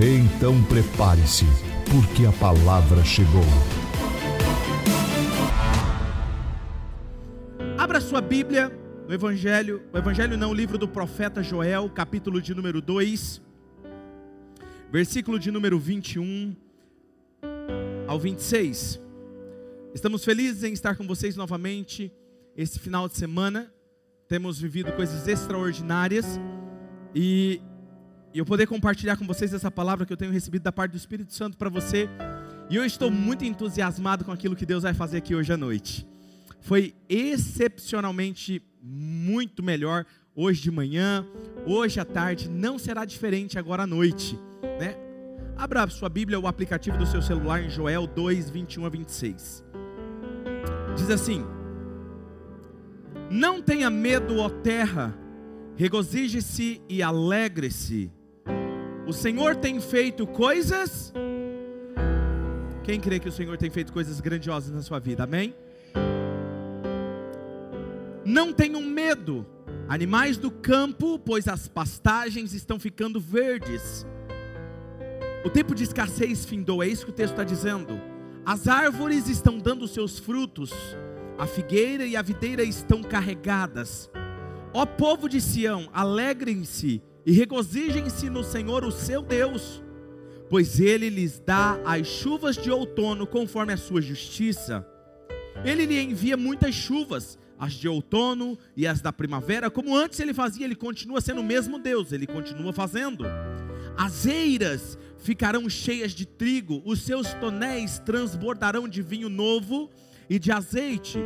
Então prepare-se, porque a palavra chegou. Abra sua Bíblia no Evangelho, o Evangelho não, o livro do profeta Joel, capítulo de número 2, versículo de número 21 ao 26. Estamos felizes em estar com vocês novamente esse final de semana. Temos vivido coisas extraordinárias e e eu poder compartilhar com vocês essa palavra que eu tenho recebido da parte do Espírito Santo para você. E eu estou muito entusiasmado com aquilo que Deus vai fazer aqui hoje à noite. Foi excepcionalmente muito melhor hoje de manhã, hoje à tarde, não será diferente agora à noite, né? Abra sua Bíblia, o aplicativo do seu celular em Joel 2, 21 a 26. Diz assim: Não tenha medo, ó terra, regozije-se e alegre-se o Senhor tem feito coisas. Quem crê que o Senhor tem feito coisas grandiosas na sua vida? Amém? Não tenham medo, animais do campo, pois as pastagens estão ficando verdes. O tempo de escassez findou, é isso que o texto está dizendo. As árvores estão dando seus frutos, a figueira e a videira estão carregadas. Ó povo de Sião, alegrem-se e regozijem-se no Senhor, o seu Deus, pois ele lhes dá as chuvas de outono conforme a sua justiça. Ele lhe envia muitas chuvas, as de outono e as da primavera, como antes ele fazia, ele continua sendo o mesmo Deus, ele continua fazendo. As eiras ficarão cheias de trigo, os seus tonéis transbordarão de vinho novo e de azeite.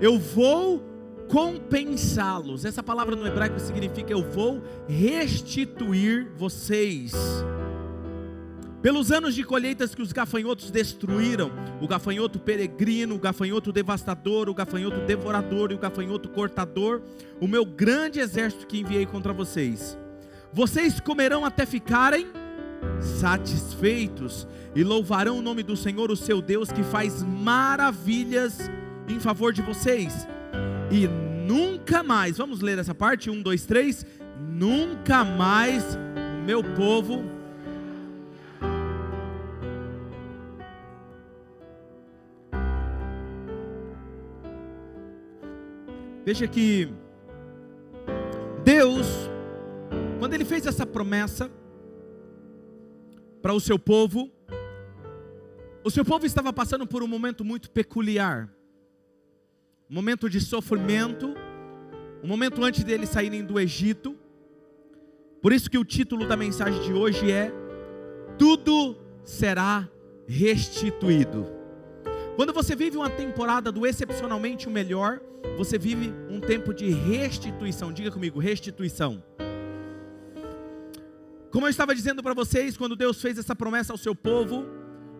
Eu vou compensá-los. Essa palavra no hebraico significa eu vou restituir vocês. Pelos anos de colheitas que os gafanhotos destruíram, o gafanhoto peregrino, o gafanhoto devastador, o gafanhoto devorador e o gafanhoto cortador, o meu grande exército que enviei contra vocês. Vocês comerão até ficarem satisfeitos e louvarão o nome do Senhor, o seu Deus, que faz maravilhas em favor de vocês e nunca mais, vamos ler essa parte, um, dois, três, nunca mais meu povo. Veja que Deus, quando Ele fez essa promessa para o seu povo, o seu povo estava passando por um momento muito peculiar um momento de sofrimento, um momento antes deles saírem do Egito. Por isso que o título da mensagem de hoje é Tudo será restituído. Quando você vive uma temporada do excepcionalmente o melhor, você vive um tempo de restituição. Diga comigo, restituição. Como eu estava dizendo para vocês, quando Deus fez essa promessa ao seu povo,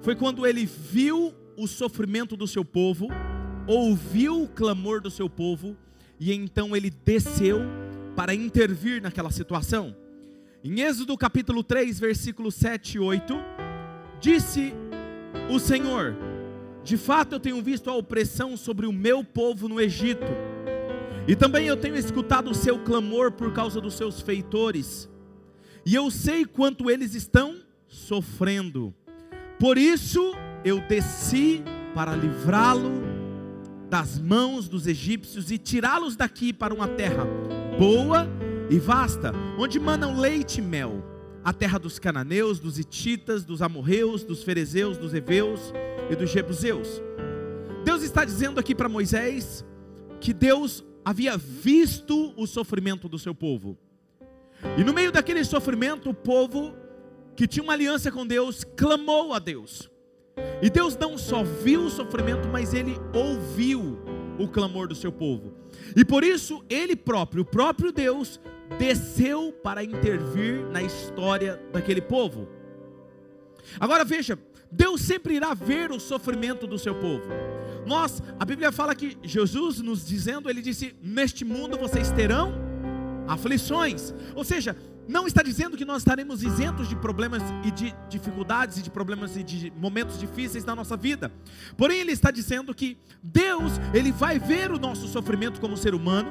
foi quando ele viu o sofrimento do seu povo ouviu o clamor do seu povo e então ele desceu para intervir naquela situação. Em Êxodo capítulo 3, versículo 7 e 8, disse o Senhor: De fato eu tenho visto a opressão sobre o meu povo no Egito, e também eu tenho escutado o seu clamor por causa dos seus feitores, e eu sei quanto eles estão sofrendo. Por isso eu desci para livrá-lo das mãos dos egípcios e tirá-los daqui para uma terra boa e vasta, onde manam leite e mel, a terra dos cananeus, dos ititas, dos amorreus, dos ferezeus, dos heveus e dos jebuseus. Deus está dizendo aqui para Moisés que Deus havia visto o sofrimento do seu povo. E no meio daquele sofrimento, o povo que tinha uma aliança com Deus clamou a Deus. E Deus não só viu o sofrimento, mas ele ouviu o clamor do seu povo. E por isso ele próprio, o próprio Deus, desceu para intervir na história daquele povo. Agora veja, Deus sempre irá ver o sofrimento do seu povo. Nós, a Bíblia fala que Jesus nos dizendo, ele disse: "Neste mundo vocês terão aflições". Ou seja, não está dizendo que nós estaremos isentos de problemas e de dificuldades e de problemas e de momentos difíceis na nossa vida. Porém, ele está dizendo que Deus, ele vai ver o nosso sofrimento como ser humano,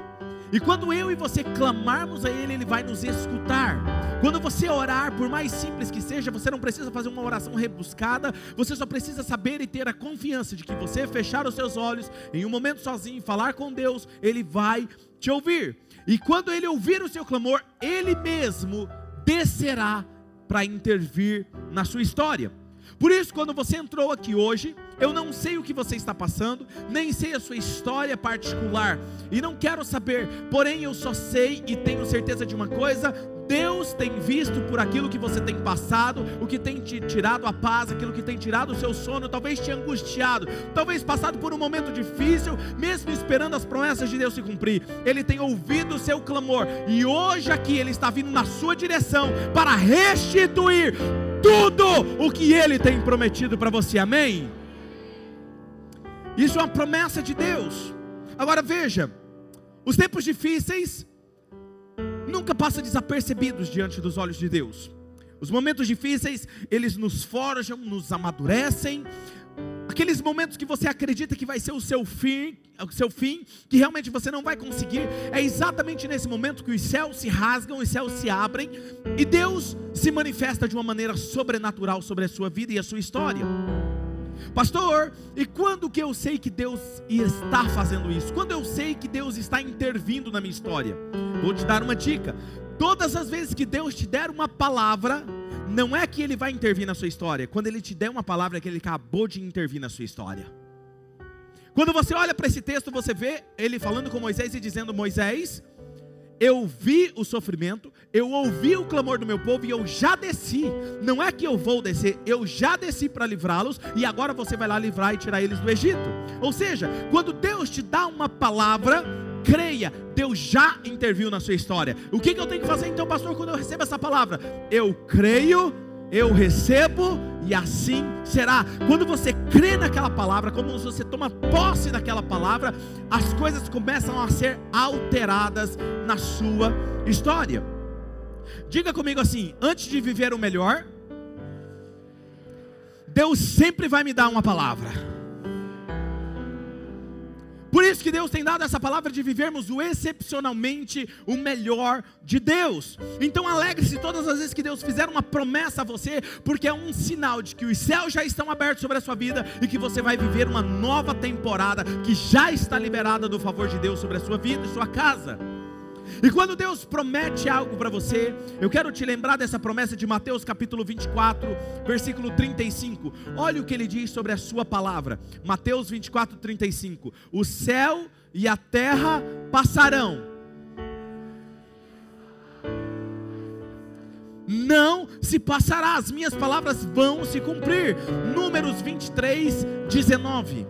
e quando eu e você clamarmos a Ele, Ele vai nos escutar. Quando você orar, por mais simples que seja, você não precisa fazer uma oração rebuscada, você só precisa saber e ter a confiança de que você fechar os seus olhos em um momento sozinho, falar com Deus, Ele vai te ouvir. E quando Ele ouvir o seu clamor, Ele mesmo descerá para intervir na sua história. Por isso, quando você entrou aqui hoje, eu não sei o que você está passando, nem sei a sua história particular, e não quero saber, porém eu só sei e tenho certeza de uma coisa: Deus tem visto por aquilo que você tem passado, o que tem te tirado a paz, aquilo que tem tirado o seu sono, talvez te angustiado, talvez passado por um momento difícil, mesmo esperando as promessas de Deus se cumprir. Ele tem ouvido o seu clamor e hoje aqui ele está vindo na sua direção para restituir tudo o que ele tem prometido para você. Amém? Isso é uma promessa de Deus. Agora veja, os tempos difíceis nunca passam desapercebidos diante dos olhos de Deus. Os momentos difíceis, eles nos forjam, nos amadurecem. Aqueles momentos que você acredita que vai ser o seu fim, o seu fim, que realmente você não vai conseguir, é exatamente nesse momento que os céus se rasgam, os céus se abrem e Deus se manifesta de uma maneira sobrenatural sobre a sua vida e a sua história. Pastor, e quando que eu sei que Deus está fazendo isso? Quando eu sei que Deus está intervindo na minha história? Vou te dar uma dica. Todas as vezes que Deus te der uma palavra, não é que Ele vai intervir na sua história. Quando Ele te der uma palavra, é que Ele acabou de intervir na sua história. Quando você olha para esse texto, você vê Ele falando com Moisés e dizendo: Moisés, eu vi o sofrimento, eu ouvi o clamor do meu povo e eu já desci. Não é que eu vou descer, eu já desci para livrá-los e agora você vai lá livrar e tirar eles do Egito. Ou seja, quando Deus te dá uma palavra, creia, Deus já interviu na sua história. O que, que eu tenho que fazer então, pastor, quando eu recebo essa palavra? Eu creio eu recebo e assim será. Quando você crê naquela palavra, quando você toma posse daquela palavra, as coisas começam a ser alteradas na sua história. Diga comigo assim: antes de viver o melhor, Deus sempre vai me dar uma palavra. Por isso que Deus tem dado essa palavra de vivermos o excepcionalmente o melhor de Deus. Então alegre-se todas as vezes que Deus fizer uma promessa a você, porque é um sinal de que os céus já estão abertos sobre a sua vida e que você vai viver uma nova temporada que já está liberada do favor de Deus sobre a sua vida e sua casa. E quando Deus promete algo para você, eu quero te lembrar dessa promessa de Mateus capítulo 24, versículo 35. Olha o que ele diz sobre a sua palavra. Mateus 24, 35. O céu e a terra passarão. Não se passará, as minhas palavras vão se cumprir. Números 23, 19.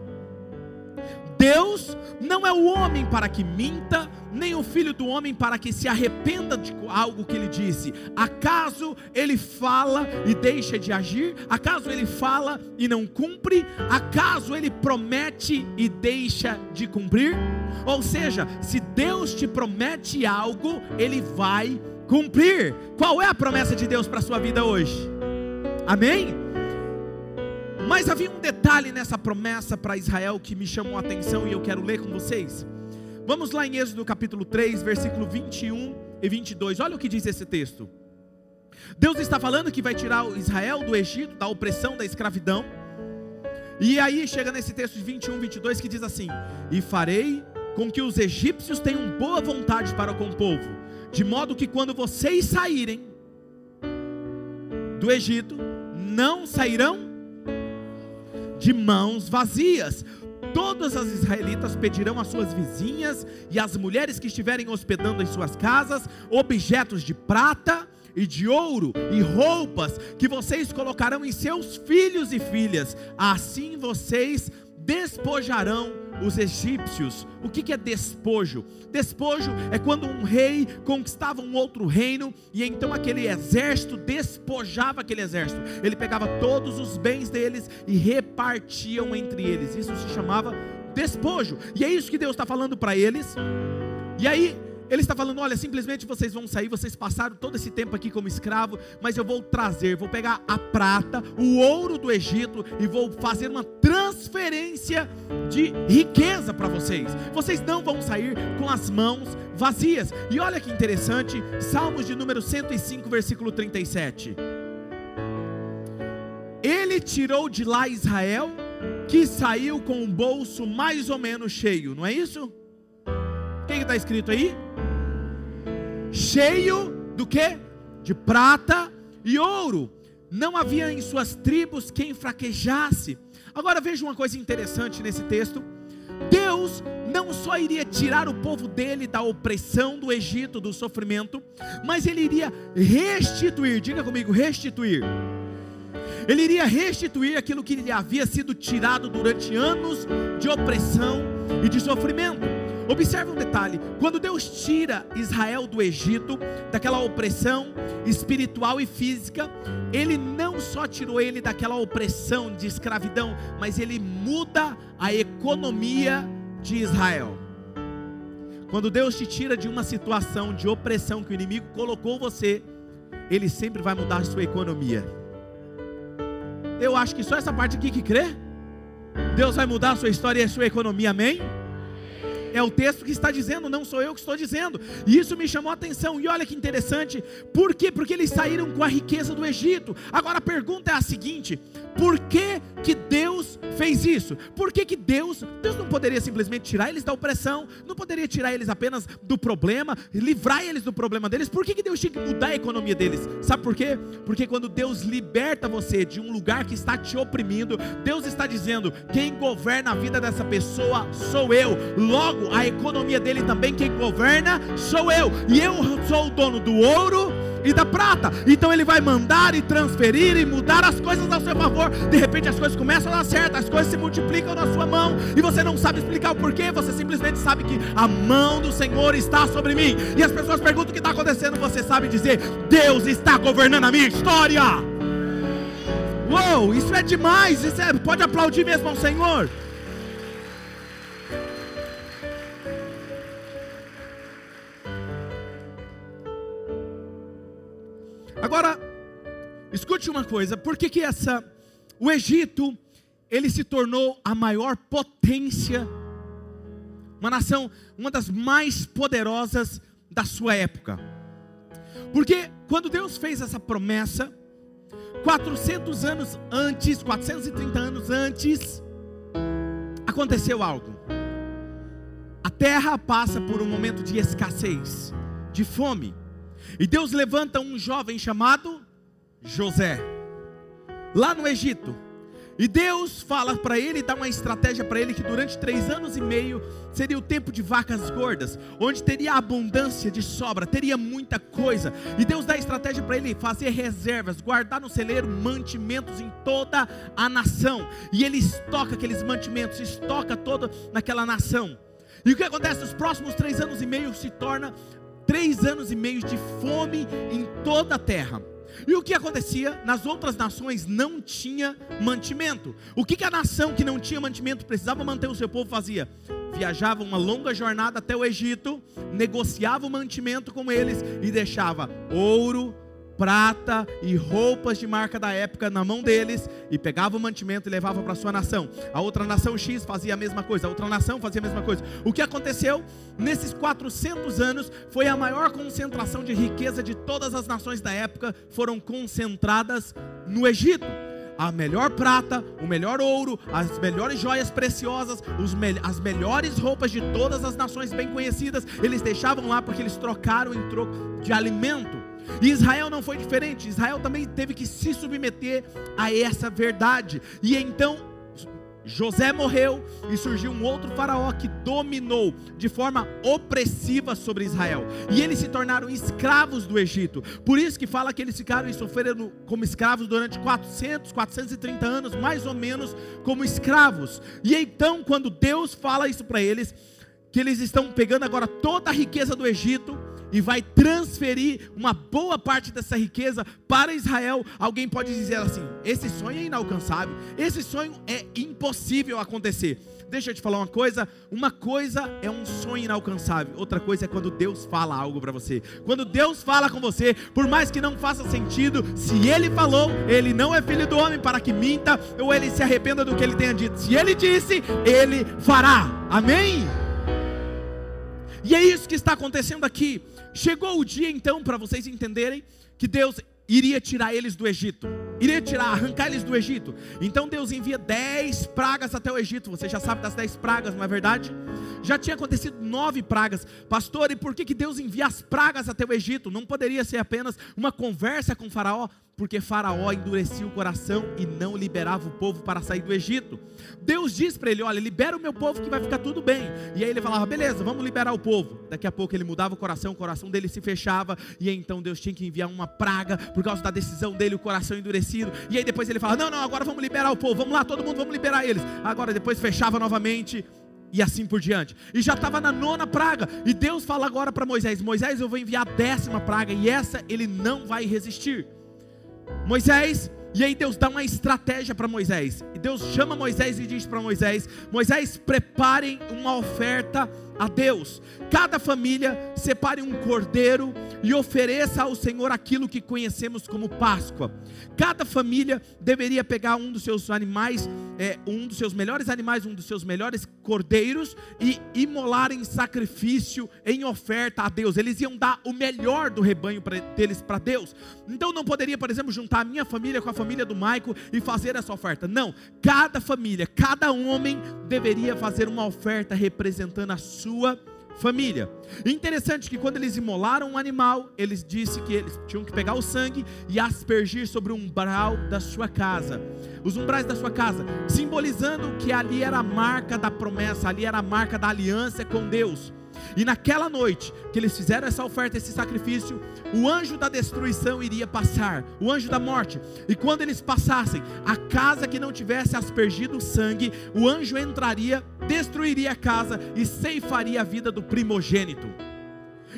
Deus não é o homem para que minta, nem o filho do homem para que se arrependa de algo que ele disse. Acaso ele fala e deixa de agir? Acaso ele fala e não cumpre? Acaso ele promete e deixa de cumprir? Ou seja, se Deus te promete algo, ele vai cumprir. Qual é a promessa de Deus para a sua vida hoje? Amém? Mas havia um detalhe nessa promessa para Israel que me chamou a atenção e eu quero ler com vocês. Vamos lá em Êxodo capítulo 3, versículo 21 e 22. Olha o que diz esse texto. Deus está falando que vai tirar Israel do Egito, da opressão, da escravidão. E aí chega nesse texto de 21, 22 que diz assim: E farei com que os egípcios tenham boa vontade para com o povo, de modo que quando vocês saírem do Egito, não sairão de mãos vazias. Todas as israelitas pedirão às suas vizinhas e às mulheres que estiverem hospedando em suas casas objetos de prata e de ouro e roupas que vocês colocarão em seus filhos e filhas. Assim vocês despojarão os egípcios. O que é despojo? Despojo é quando um rei conquistava um outro reino e então aquele exército despojava aquele exército. Ele pegava todos os bens deles e repartiam entre eles. Isso se chamava despojo. E é isso que Deus está falando para eles. E aí ele está falando: olha, simplesmente vocês vão sair, vocês passaram todo esse tempo aqui como escravo, mas eu vou trazer, vou pegar a prata, o ouro do Egito e vou fazer uma transferência de riqueza para vocês. Vocês não vão sair com as mãos vazias. E olha que interessante, Salmos de número 105, versículo 37. Ele tirou de lá Israel, que saiu com o bolso mais ou menos cheio, não é isso? O que está escrito aí? Cheio do que? De prata e ouro. Não havia em suas tribos quem fraquejasse. Agora veja uma coisa interessante nesse texto. Deus não só iria tirar o povo dele da opressão do Egito, do sofrimento, mas ele iria restituir, diga comigo, restituir. Ele iria restituir aquilo que lhe havia sido tirado durante anos de opressão e de sofrimento. Observe um detalhe: quando Deus tira Israel do Egito, daquela opressão espiritual e física, Ele não só tirou ele daquela opressão de escravidão, mas Ele muda a economia de Israel. Quando Deus te tira de uma situação de opressão que o inimigo colocou você, Ele sempre vai mudar a sua economia. Eu acho que só essa parte aqui que crê, Deus vai mudar a sua história e a sua economia, amém? É o texto que está dizendo, não sou eu que estou dizendo. E isso me chamou a atenção. E olha que interessante. Por quê? Porque eles saíram com a riqueza do Egito. Agora a pergunta é a seguinte: por que, que Deus fez isso? Por que, que Deus, Deus não poderia simplesmente tirar eles da opressão, não poderia tirar eles apenas do problema, livrar eles do problema deles? Por que, que Deus tinha que mudar a economia deles? Sabe por quê? Porque quando Deus liberta você de um lugar que está te oprimindo, Deus está dizendo: quem governa a vida dessa pessoa sou eu. Logo, a economia dele também, quem governa sou eu, e eu sou o dono do ouro e da prata. Então ele vai mandar e transferir e mudar as coisas ao seu favor. De repente as coisas começam a dar certo, as coisas se multiplicam na sua mão e você não sabe explicar o porquê, você simplesmente sabe que a mão do Senhor está sobre mim. E as pessoas perguntam o que está acontecendo, você sabe dizer: Deus está governando a minha história. Uou, isso é demais, isso é, pode aplaudir mesmo ao Senhor. Agora, escute uma coisa, por que que essa o Egito ele se tornou a maior potência, uma nação, uma das mais poderosas da sua época? Porque quando Deus fez essa promessa, 400 anos antes, 430 anos antes, aconteceu algo. A terra passa por um momento de escassez, de fome. E Deus levanta um jovem chamado José, lá no Egito. E Deus fala para ele, dá uma estratégia para ele que durante três anos e meio seria o tempo de vacas gordas, onde teria abundância de sobra, teria muita coisa. E Deus dá estratégia para ele fazer reservas, guardar no celeiro mantimentos em toda a nação. E ele estoca aqueles mantimentos, estoca todo naquela nação. E o que acontece? Os próximos três anos e meio se torna três anos e meio de fome em toda a terra. E o que acontecia? Nas outras nações não tinha mantimento. O que, que a nação que não tinha mantimento precisava manter o seu povo fazia? Viajava uma longa jornada até o Egito, negociava o mantimento com eles e deixava ouro, prata e roupas de marca da época na mão deles e pegava o mantimento e levava para sua nação. A outra nação X fazia a mesma coisa, a outra nação fazia a mesma coisa. O que aconteceu nesses 400 anos foi a maior concentração de riqueza de todas as nações da época foram concentradas no Egito a melhor prata, o melhor ouro, as melhores joias preciosas, me as melhores roupas de todas as nações bem conhecidas, eles deixavam lá porque eles trocaram em troco de alimento. E Israel não foi diferente, Israel também teve que se submeter a essa verdade. E então, José morreu e surgiu um outro faraó que dominou de forma opressiva sobre Israel. E eles se tornaram escravos do Egito. Por isso que fala que eles ficaram e sofreram como escravos durante 400, 430 anos, mais ou menos como escravos. E então, quando Deus fala isso para eles, que eles estão pegando agora toda a riqueza do Egito, e vai transferir uma boa parte dessa riqueza para Israel. Alguém pode dizer assim: esse sonho é inalcançável, esse sonho é impossível acontecer. Deixa eu te falar uma coisa: uma coisa é um sonho inalcançável, outra coisa é quando Deus fala algo para você. Quando Deus fala com você, por mais que não faça sentido, se Ele falou, Ele não é filho do homem para que minta, ou Ele se arrependa do que Ele tenha dito. Se Ele disse, Ele fará. Amém? E é isso que está acontecendo aqui. Chegou o dia então para vocês entenderem que Deus iria tirar eles do Egito, iria tirar, arrancar eles do Egito. Então Deus envia dez pragas até o Egito. Você já sabe das dez pragas, não é verdade? Já tinha acontecido nove pragas, pastor. E por que, que Deus envia as pragas até o Egito? Não poderia ser apenas uma conversa com Faraó? porque Faraó endurecia o coração e não liberava o povo para sair do Egito. Deus diz para ele: Olha, libera o meu povo que vai ficar tudo bem. E aí ele falava: Beleza, vamos liberar o povo. Daqui a pouco ele mudava o coração, o coração dele se fechava. E então Deus tinha que enviar uma praga por causa da decisão dele, o coração endurecido. E aí depois ele fala: Não, não, agora vamos liberar o povo, vamos lá, todo mundo, vamos liberar eles. Agora depois fechava novamente e assim por diante. E já estava na nona praga. E Deus fala agora para Moisés: Moisés, eu vou enviar a décima praga, e essa ele não vai resistir. Moisés, e aí Deus dá uma estratégia para Moisés. E Deus chama Moisés e diz para Moisés: Moisés, preparem uma oferta a Deus. Cada família separe um cordeiro e ofereça ao Senhor aquilo que conhecemos como Páscoa. Cada família deveria pegar um dos seus animais, é, um dos seus melhores animais, um dos seus melhores cordeiros e imolar em sacrifício, em oferta a Deus. Eles iam dar o melhor do rebanho pra, deles para Deus. Então não poderia, por exemplo, juntar a minha família com a família do Maico e fazer essa oferta. Não. Cada família, cada homem deveria fazer uma oferta representando a sua família. Interessante que quando eles imolaram um animal, eles disse que eles tinham que pegar o sangue e aspergir sobre o umbral da sua casa, os umbrais da sua casa, simbolizando que ali era a marca da promessa, ali era a marca da aliança com Deus. E naquela noite que eles fizeram essa oferta, esse sacrifício, o anjo da destruição iria passar, o anjo da morte. E quando eles passassem, a casa que não tivesse aspergido sangue, o anjo entraria, destruiria a casa e ceifaria a vida do primogênito.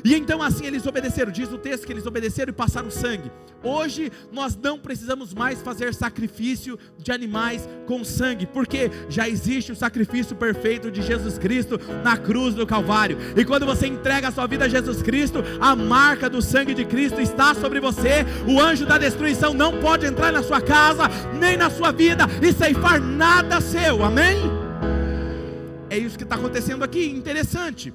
E então assim eles obedeceram, diz o texto que eles obedeceram e passaram sangue. Hoje nós não precisamos mais fazer sacrifício de animais com sangue, porque já existe o sacrifício perfeito de Jesus Cristo na cruz do Calvário. E quando você entrega a sua vida a Jesus Cristo, a marca do sangue de Cristo está sobre você. O anjo da destruição não pode entrar na sua casa, nem na sua vida e ceifar nada seu. Amém? É isso que está acontecendo aqui, interessante.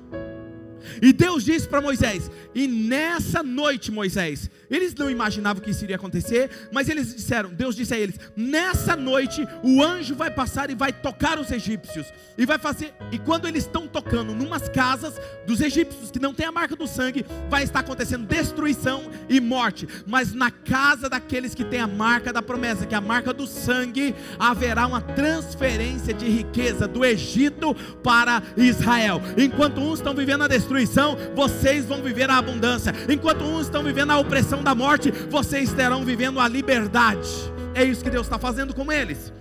E Deus disse para Moisés: E nessa noite, Moisés, eles não imaginavam que isso iria acontecer, mas eles disseram: Deus disse a eles: Nessa noite, o anjo vai passar e vai tocar os egípcios, e vai fazer. E quando eles estão tocando numas casas dos egípcios que não tem a marca do sangue, vai estar acontecendo destruição e morte. Mas na casa daqueles que tem a marca da promessa, que é a marca do sangue, haverá uma transferência de riqueza do Egito para Israel. Enquanto uns estão vivendo a destruição, destruição, vocês vão viver a abundância. Enquanto uns estão vivendo a opressão da morte, vocês estarão vivendo a liberdade. É isso que Deus está fazendo com eles.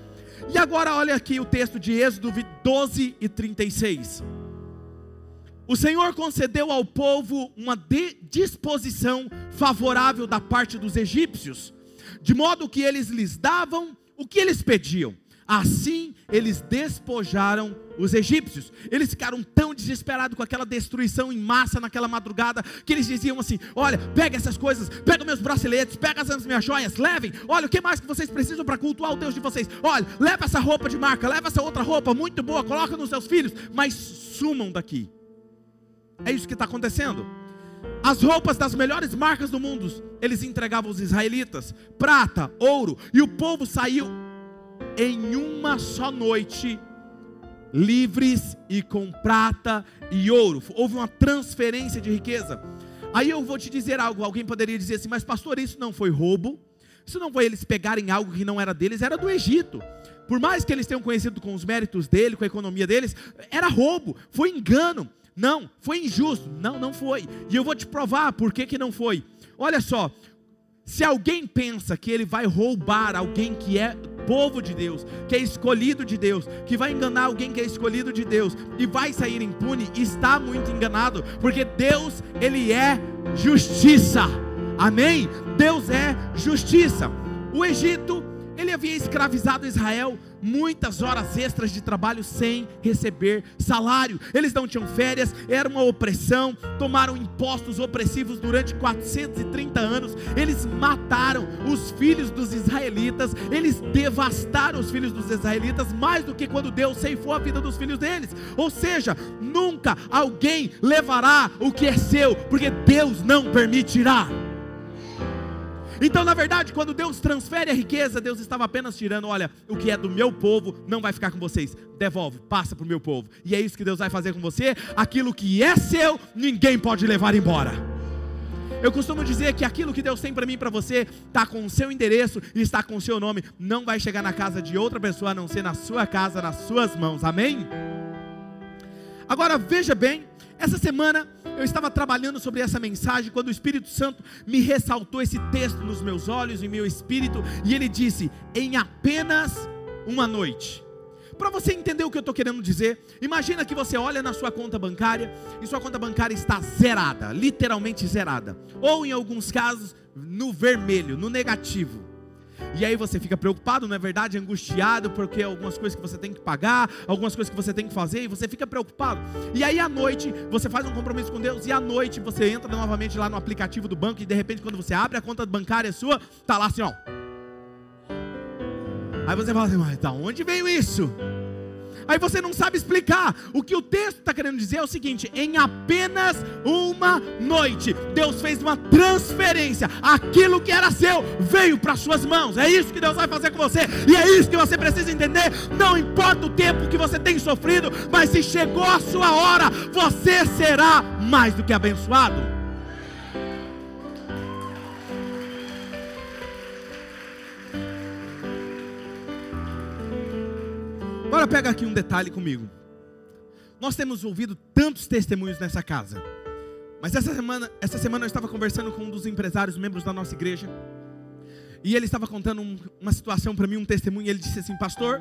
E agora olha aqui o texto de Êxodo 12 e 36. O Senhor concedeu ao povo uma disposição favorável da parte dos egípcios, de modo que eles lhes davam o que eles pediam. Assim eles despojaram os egípcios. Eles ficaram tão desesperados com aquela destruição em massa naquela madrugada que eles diziam assim: Olha, pega essas coisas, pega meus braceletes, pega as minhas joias, levem. Olha, o que mais que vocês precisam para cultuar o Deus de vocês? Olha, leva essa roupa de marca, leva essa outra roupa muito boa, coloca nos seus filhos, mas sumam daqui. É isso que está acontecendo. As roupas das melhores marcas do mundo, eles entregavam aos israelitas, prata, ouro, e o povo saiu em uma só noite, livres e com prata e ouro. Houve uma transferência de riqueza. Aí eu vou te dizer algo. Alguém poderia dizer assim, mas pastor, isso não foi roubo? Isso não foi eles pegarem algo que não era deles, era do Egito. Por mais que eles tenham conhecido com os méritos dele, com a economia deles, era roubo, foi engano. Não, foi injusto. Não, não foi. E eu vou te provar por que, que não foi. Olha só, se alguém pensa que ele vai roubar alguém que é povo de Deus, que é escolhido de Deus, que vai enganar alguém que é escolhido de Deus e vai sair impune, está muito enganado, porque Deus, ele é justiça. Amém? Deus é justiça. O Egito, ele havia escravizado Israel muitas horas extras de trabalho sem receber salário. Eles não tinham férias, era uma opressão, tomaram impostos opressivos durante 430 anos. Eles mataram os filhos dos israelitas, eles devastaram os filhos dos israelitas mais do que quando Deus ceifou a vida dos filhos deles. Ou seja, nunca alguém levará o que é seu, porque Deus não permitirá. Então, na verdade, quando Deus transfere a riqueza, Deus estava apenas tirando: olha, o que é do meu povo não vai ficar com vocês, devolve, passa para o meu povo. E é isso que Deus vai fazer com você: aquilo que é seu, ninguém pode levar embora. Eu costumo dizer que aquilo que Deus tem para mim e para você está com o seu endereço e está com o seu nome, não vai chegar na casa de outra pessoa a não ser na sua casa, nas suas mãos. Amém? Agora veja bem, essa semana eu estava trabalhando sobre essa mensagem quando o Espírito Santo me ressaltou esse texto nos meus olhos e meu espírito, e ele disse: em apenas uma noite. Para você entender o que eu estou querendo dizer, imagina que você olha na sua conta bancária e sua conta bancária está zerada, literalmente zerada, ou em alguns casos no vermelho, no negativo. E aí você fica preocupado, não é verdade? Angustiado, porque algumas coisas que você tem que pagar, algumas coisas que você tem que fazer, e você fica preocupado. E aí à noite, você faz um compromisso com Deus, e à noite você entra novamente lá no aplicativo do banco, e de repente, quando você abre a conta bancária sua, tá lá assim, ó. Aí você fala assim, mas da onde veio isso? Aí você não sabe explicar. O que o texto está querendo dizer é o seguinte: em apenas uma noite, Deus fez uma transferência. Aquilo que era seu veio para suas mãos. É isso que Deus vai fazer com você. E é isso que você precisa entender. Não importa o tempo que você tem sofrido, mas se chegou a sua hora, você será mais do que abençoado. Pega aqui um detalhe comigo. Nós temos ouvido tantos testemunhos nessa casa. Mas essa semana, essa semana eu estava conversando com um dos empresários, membros da nossa igreja. E ele estava contando um, uma situação para mim, um testemunho. E ele disse assim: Pastor,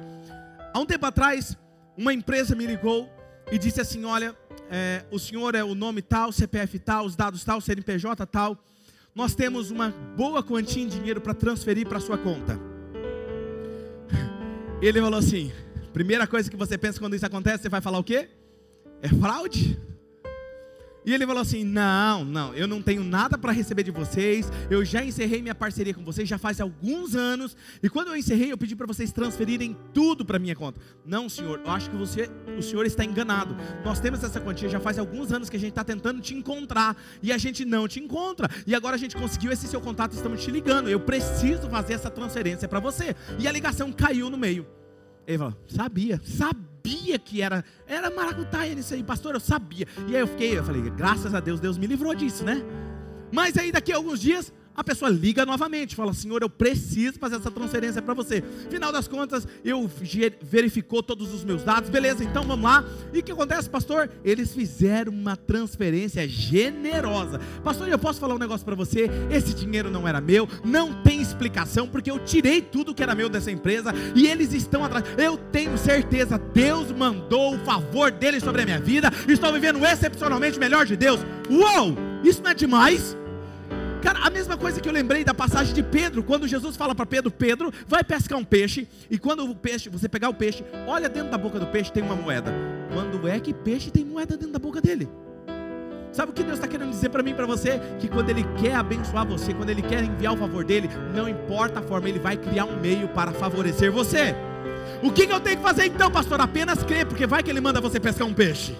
há um tempo atrás, uma empresa me ligou e disse assim: Olha, é, o senhor é o nome tal, CPF tal, os dados tal, CNPJ tal. Nós temos uma boa quantia em dinheiro para transferir para sua conta. Ele falou assim: Primeira coisa que você pensa quando isso acontece, você vai falar o quê? É fraude? E ele falou assim: Não, não, eu não tenho nada para receber de vocês. Eu já encerrei minha parceria com vocês já faz alguns anos. E quando eu encerrei, eu pedi para vocês transferirem tudo para minha conta. Não, senhor, eu acho que você, o senhor está enganado. Nós temos essa quantia já faz alguns anos que a gente está tentando te encontrar e a gente não te encontra. E agora a gente conseguiu esse seu contato, estamos te ligando. Eu preciso fazer essa transferência para você. E a ligação caiu no meio. Ele falou, sabia, sabia que era, era maracutaia nisso aí, pastor, eu sabia. E aí eu fiquei, eu falei, graças a Deus, Deus me livrou disso, né? Mas aí daqui a alguns dias, a pessoa liga novamente, fala: Senhor, eu preciso fazer essa transferência para você. Final das contas, eu verificou todos os meus dados, beleza, então vamos lá. E o que acontece, pastor? Eles fizeram uma transferência generosa. Pastor, eu posso falar um negócio para você? Esse dinheiro não era meu, não tem explicação, porque eu tirei tudo que era meu dessa empresa e eles estão atrás. Eu tenho certeza, Deus mandou o favor dele sobre a minha vida. Estou vivendo excepcionalmente melhor de Deus. Uou! Isso não é demais? Cara, a mesma coisa que eu lembrei da passagem de Pedro, quando Jesus fala para Pedro: Pedro, vai pescar um peixe, e quando o peixe, você pegar o peixe, olha dentro da boca do peixe, tem uma moeda. Quando é que peixe tem moeda dentro da boca dele? Sabe o que Deus está querendo dizer para mim e para você? Que quando Ele quer abençoar você, quando Ele quer enviar o favor dele, não importa a forma, Ele vai criar um meio para favorecer você. O que, que eu tenho que fazer então, pastor? Apenas crer, porque vai que Ele manda você pescar um peixe.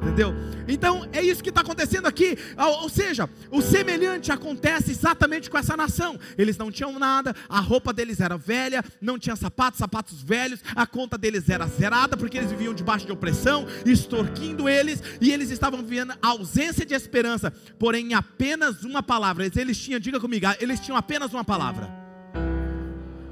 Entendeu? Então é isso que está acontecendo aqui. Ou seja, o semelhante acontece exatamente com essa nação. Eles não tinham nada, a roupa deles era velha, não tinha sapatos, sapatos velhos, a conta deles era zerada, porque eles viviam debaixo de opressão, extorquindo eles, e eles estavam vivendo ausência de esperança, porém apenas uma palavra. Eles tinham, diga comigo, eles tinham apenas uma palavra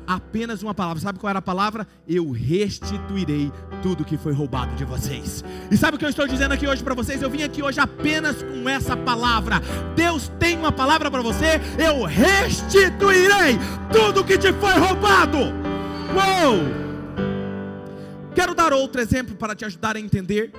apenas uma palavra. Sabe qual era a palavra? Eu restituirei tudo que foi roubado de vocês. E sabe o que eu estou dizendo aqui hoje para vocês? Eu vim aqui hoje apenas com essa palavra. Deus tem uma palavra para você. Eu restituirei tudo que te foi roubado. Uou! Quero dar outro exemplo para te ajudar a entender,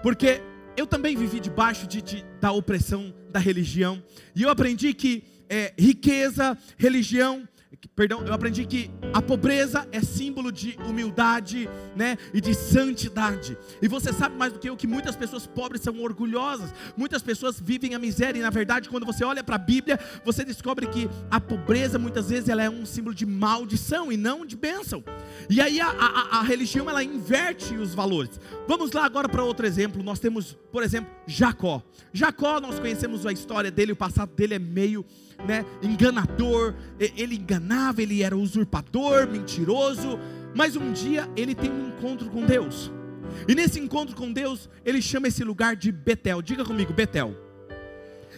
porque eu também vivi debaixo de, de da opressão da religião, e eu aprendi que é, riqueza, religião perdão, eu aprendi que a pobreza é símbolo de humildade, né, e de santidade. E você sabe mais do que eu que muitas pessoas pobres são orgulhosas. Muitas pessoas vivem a miséria e na verdade, quando você olha para a Bíblia, você descobre que a pobreza muitas vezes ela é um símbolo de maldição e não de bênção. E aí a, a, a religião ela inverte os valores. Vamos lá agora para outro exemplo. Nós temos, por exemplo, Jacó. Jacó, nós conhecemos a história dele, o passado dele é meio né, enganador, ele enganava, ele era usurpador, mentiroso, mas um dia ele tem um encontro com Deus. E nesse encontro com Deus, ele chama esse lugar de Betel. Diga comigo, Betel.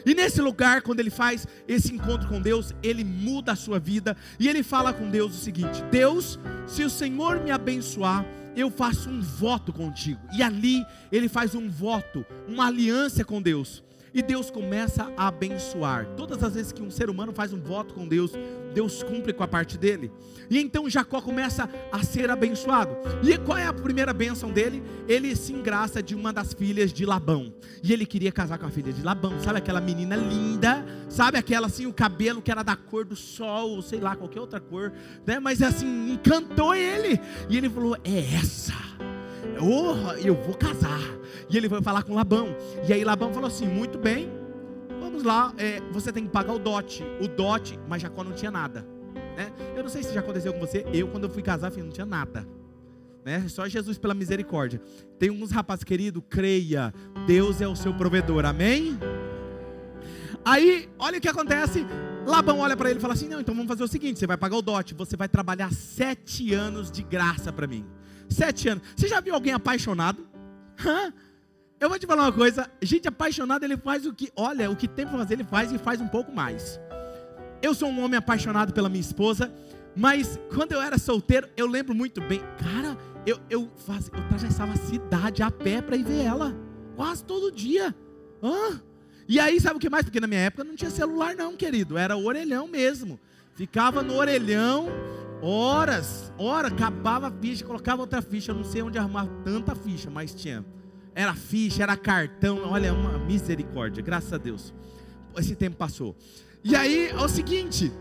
E nesse lugar, quando ele faz esse encontro com Deus, ele muda a sua vida e ele fala com Deus o seguinte: Deus, se o Senhor me abençoar, eu faço um voto contigo. E ali ele faz um voto, uma aliança com Deus. E Deus começa a abençoar. Todas as vezes que um ser humano faz um voto com Deus, Deus cumpre com a parte dele. E então Jacó começa a ser abençoado. E qual é a primeira bênção dele? Ele se engraça de uma das filhas de Labão. E ele queria casar com a filha de Labão. Sabe aquela menina linda? Sabe aquela assim, o cabelo que era da cor do sol, ou sei lá, qualquer outra cor, né? Mas assim, encantou ele. E ele falou: "É essa. Oh, eu vou casar". E ele foi falar com Labão. E aí Labão falou assim: muito bem, vamos lá, é, você tem que pagar o dote. O dote, mas Jacó não tinha nada. Né? Eu não sei se já aconteceu com você. Eu, quando eu fui casar, filho, não tinha nada. Né? Só Jesus pela misericórdia. Tem uns rapazes querido, creia, Deus é o seu provedor, amém? Aí, olha o que acontece. Labão olha para ele e fala assim: Não, então vamos fazer o seguinte: você vai pagar o dote, você vai trabalhar sete anos de graça para mim. Sete anos. Você já viu alguém apaixonado? Hã? Eu vou te falar uma coisa, gente apaixonada, ele faz o que, olha, o que tem para fazer, ele faz e faz um pouco mais. Eu sou um homem apaixonado pela minha esposa, mas quando eu era solteiro, eu lembro muito bem, cara, eu, eu, faz, eu atravessava a cidade a pé para ir ver ela, quase todo dia. Hã? E aí, sabe o que mais? Porque na minha época não tinha celular, não, querido, era orelhão mesmo. Ficava no orelhão, horas, horas, acabava a ficha, colocava outra ficha, eu não sei onde arrumar tanta ficha, mas tinha. Era ficha, era cartão. Olha, uma misericórdia, graças a Deus. Esse tempo passou. E aí é o seguinte.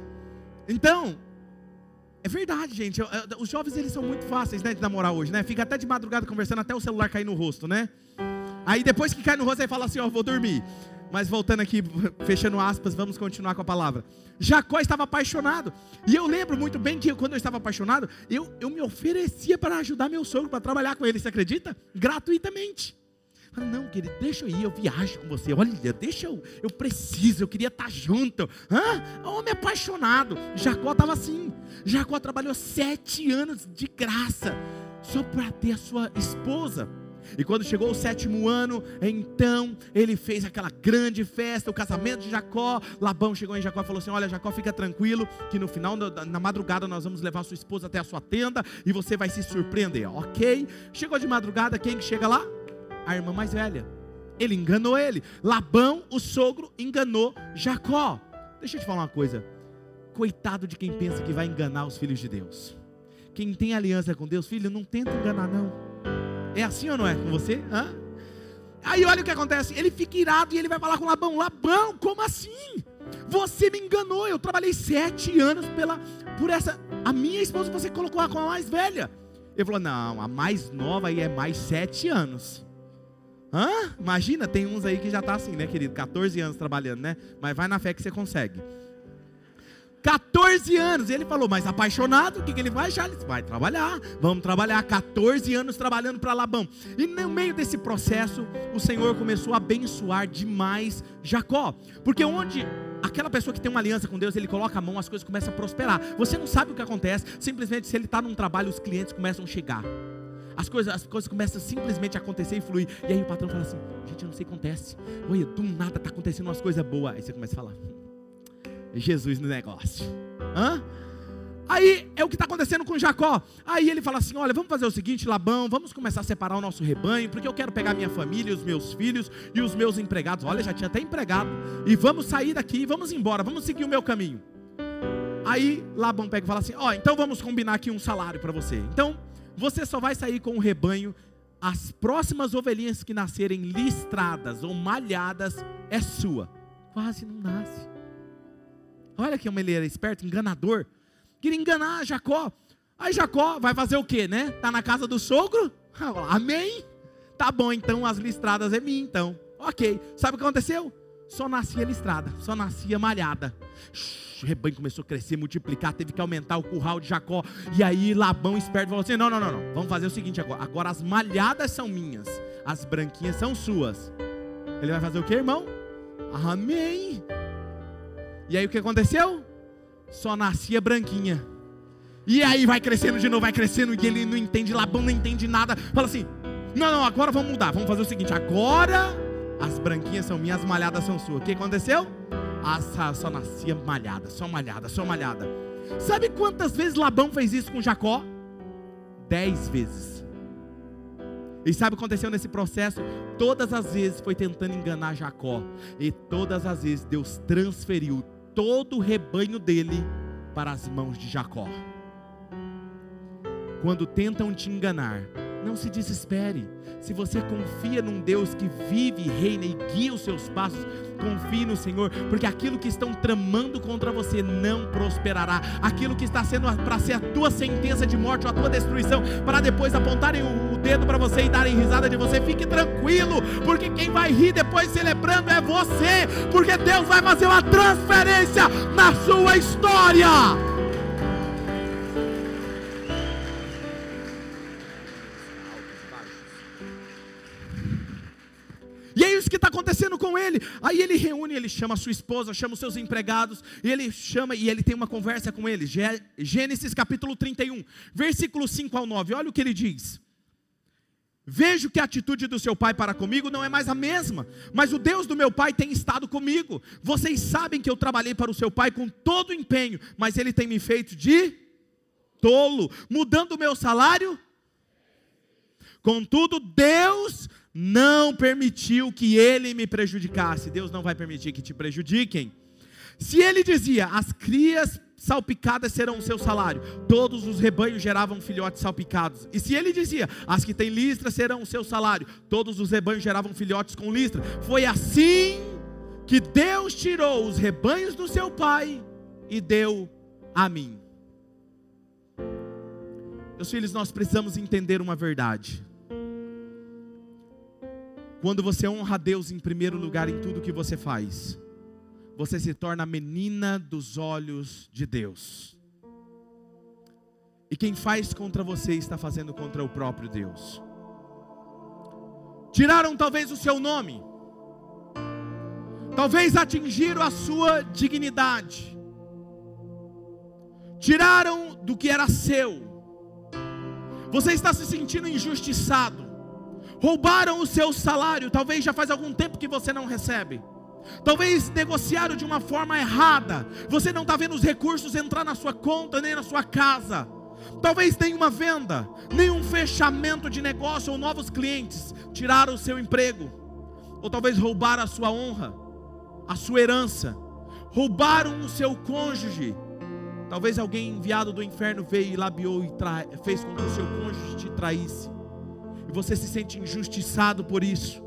Então, é verdade, gente. Os jovens eles são muito fáceis, né, de namorar hoje, né? Fica até de madrugada conversando até o celular cair no rosto, né? Aí depois que cai no rosto, aí fala assim, ó, vou dormir. Mas voltando aqui, fechando aspas, vamos continuar com a palavra. Jacó estava apaixonado. E eu lembro muito bem que quando eu estava apaixonado, eu, eu me oferecia para ajudar meu sogro, para trabalhar com ele, você acredita? Gratuitamente. Fala, não, querido, deixa eu ir, eu viajo com você. Olha, deixa eu, eu preciso, eu queria estar junto. Hã? Homem apaixonado. Jacó estava assim. Jacó trabalhou sete anos de graça, só para ter a sua esposa. E quando chegou o sétimo ano, então ele fez aquela grande festa, o casamento de Jacó. Labão chegou em Jacó e falou assim: Olha, Jacó, fica tranquilo, que no final, na madrugada, nós vamos levar sua esposa até a sua tenda e você vai se surpreender, ok? Chegou de madrugada, quem que chega lá? A irmã mais velha. Ele enganou ele. Labão, o sogro, enganou Jacó. Deixa eu te falar uma coisa. Coitado de quem pensa que vai enganar os filhos de Deus. Quem tem aliança com Deus, filho, não tenta enganar, não. É assim ou não é com você? Hã? Aí olha o que acontece. Ele fica irado e ele vai falar com Labão: Labão, como assim? Você me enganou. Eu trabalhei sete anos pela, por essa. A minha esposa você colocou com a mais velha. Ele falou: Não, a mais nova aí é mais sete anos. Hã? Imagina, tem uns aí que já está assim, né, querido? 14 anos trabalhando, né? Mas vai na fé que você consegue. 14 14 anos. E ele falou, mas apaixonado, o que, que ele vai? Já vai trabalhar. Vamos trabalhar 14 anos trabalhando para Labão. E no meio desse processo, o Senhor começou a abençoar demais Jacó. Porque onde aquela pessoa que tem uma aliança com Deus, ele coloca a mão, as coisas começam a prosperar. Você não sabe o que acontece, simplesmente se ele está num trabalho, os clientes começam a chegar. As coisas, as coisas começam simplesmente a acontecer e fluir. E aí o patrão fala assim: gente, eu não sei o que acontece. Olha, do nada está acontecendo umas coisas boas. Aí você começa a falar: Jesus no negócio. Hã? Aí é o que está acontecendo com Jacó. Aí ele fala assim: Olha, vamos fazer o seguinte, Labão, vamos começar a separar o nosso rebanho, porque eu quero pegar minha família, os meus filhos e os meus empregados. Olha, já tinha até empregado. E vamos sair daqui, vamos embora, vamos seguir o meu caminho. Aí Labão pega e fala assim: Ó, oh, então vamos combinar aqui um salário para você. Então, você só vai sair com o rebanho. As próximas ovelhinhas que nascerem listradas ou malhadas é sua. Quase não nasce. Olha que ele era esperto, enganador. Queria enganar Jacó. Aí Jacó vai fazer o quê, né? Tá na casa do sogro? Amém? Tá bom, então as listradas é minha, então. Ok. Sabe o que aconteceu? Só nascia listrada, só nascia malhada. O rebanho começou a crescer, multiplicar, teve que aumentar o curral de Jacó. E aí Labão esperto falou assim: não, não, não, não. Vamos fazer o seguinte agora. Agora as malhadas são minhas, as branquinhas são suas. Ele vai fazer o que, irmão? Amém. E aí o que aconteceu? Só nascia branquinha. E aí vai crescendo de novo, vai crescendo, e ele não entende, Labão não entende nada. Fala assim: não, não, agora vamos mudar. Vamos fazer o seguinte: agora as branquinhas são minhas, as malhadas são suas. O que aconteceu? Ah, só nascia malhada, só malhada, só malhada. Sabe quantas vezes Labão fez isso com Jacó? Dez vezes. E sabe o que aconteceu nesse processo? Todas as vezes foi tentando enganar Jacó. E todas as vezes Deus transferiu todo o rebanho dele para as mãos de Jacó. Quando tentam te enganar, não se desespere. Se você confia num Deus que vive, reina e guia os seus passos, confie no Senhor, porque aquilo que estão tramando contra você não prosperará. Aquilo que está sendo para ser a tua sentença de morte ou a tua destruição, para depois apontarem o dedo para você e darem risada de você, fique tranquilo, porque quem vai rir depois celebrando é você, porque Deus vai fazer uma transferência na sua história. Com ele. Aí ele reúne, ele chama a sua esposa, chama os seus empregados, e ele chama e ele tem uma conversa com eles. Gênesis capítulo 31, versículo 5 ao 9. Olha o que ele diz. Vejo que a atitude do seu pai para comigo não é mais a mesma, mas o Deus do meu pai tem estado comigo. Vocês sabem que eu trabalhei para o seu pai com todo o empenho, mas ele tem me feito de tolo, mudando o meu salário. Contudo, Deus não permitiu que ele me prejudicasse. Deus não vai permitir que te prejudiquem. Se ele dizia, as crias salpicadas serão o seu salário, todos os rebanhos geravam filhotes salpicados. E se ele dizia, as que têm listra serão o seu salário, todos os rebanhos geravam filhotes com listra. Foi assim que Deus tirou os rebanhos do seu pai e deu a mim. Meus filhos, nós precisamos entender uma verdade. Quando você honra a Deus em primeiro lugar em tudo que você faz, você se torna a menina dos olhos de Deus. E quem faz contra você está fazendo contra o próprio Deus. Tiraram talvez o seu nome, talvez atingiram a sua dignidade, tiraram do que era seu. Você está se sentindo injustiçado roubaram o seu salário, talvez já faz algum tempo que você não recebe. Talvez negociaram de uma forma errada. Você não está vendo os recursos entrar na sua conta nem na sua casa. Talvez nenhuma venda, nenhum fechamento de negócio ou novos clientes tiraram o seu emprego. Ou talvez roubaram a sua honra, a sua herança. Roubaram o seu cônjuge. Talvez alguém enviado do inferno veio e labiou e fez com que o seu cônjuge te traísse e você se sente injustiçado por isso.